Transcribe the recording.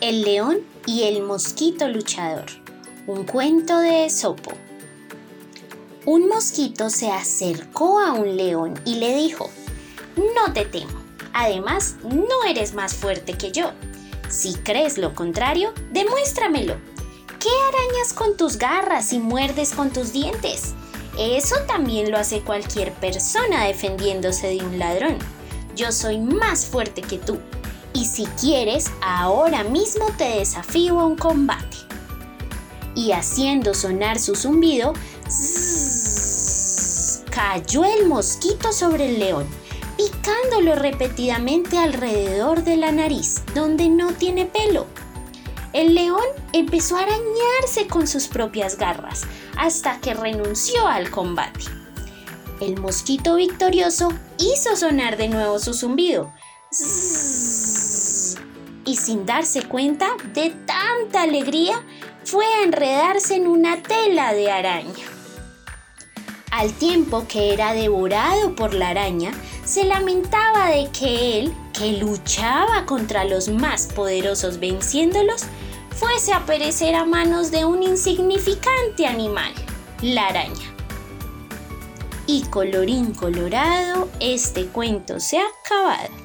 El león y el mosquito luchador. Un cuento de Esopo. Un mosquito se acercó a un león y le dijo, No te temo, además no eres más fuerte que yo. Si crees lo contrario, demuéstramelo. ¿Qué arañas con tus garras y muerdes con tus dientes? Eso también lo hace cualquier persona defendiéndose de un ladrón. Yo soy más fuerte que tú y si quieres, ahora mismo te desafío a un combate. Y haciendo sonar su zumbido, cayó el mosquito sobre el león, picándolo repetidamente alrededor de la nariz, donde no tiene pelo. El león empezó a arañarse con sus propias garras hasta que renunció al combate. El mosquito victorioso hizo sonar de nuevo su zumbido y sin darse cuenta de tanta alegría fue a enredarse en una tela de araña. Al tiempo que era devorado por la araña, se lamentaba de que él, que luchaba contra los más poderosos venciéndolos, fuese a perecer a manos de un insignificante animal, la araña. Y colorín colorado, este cuento se ha acabado.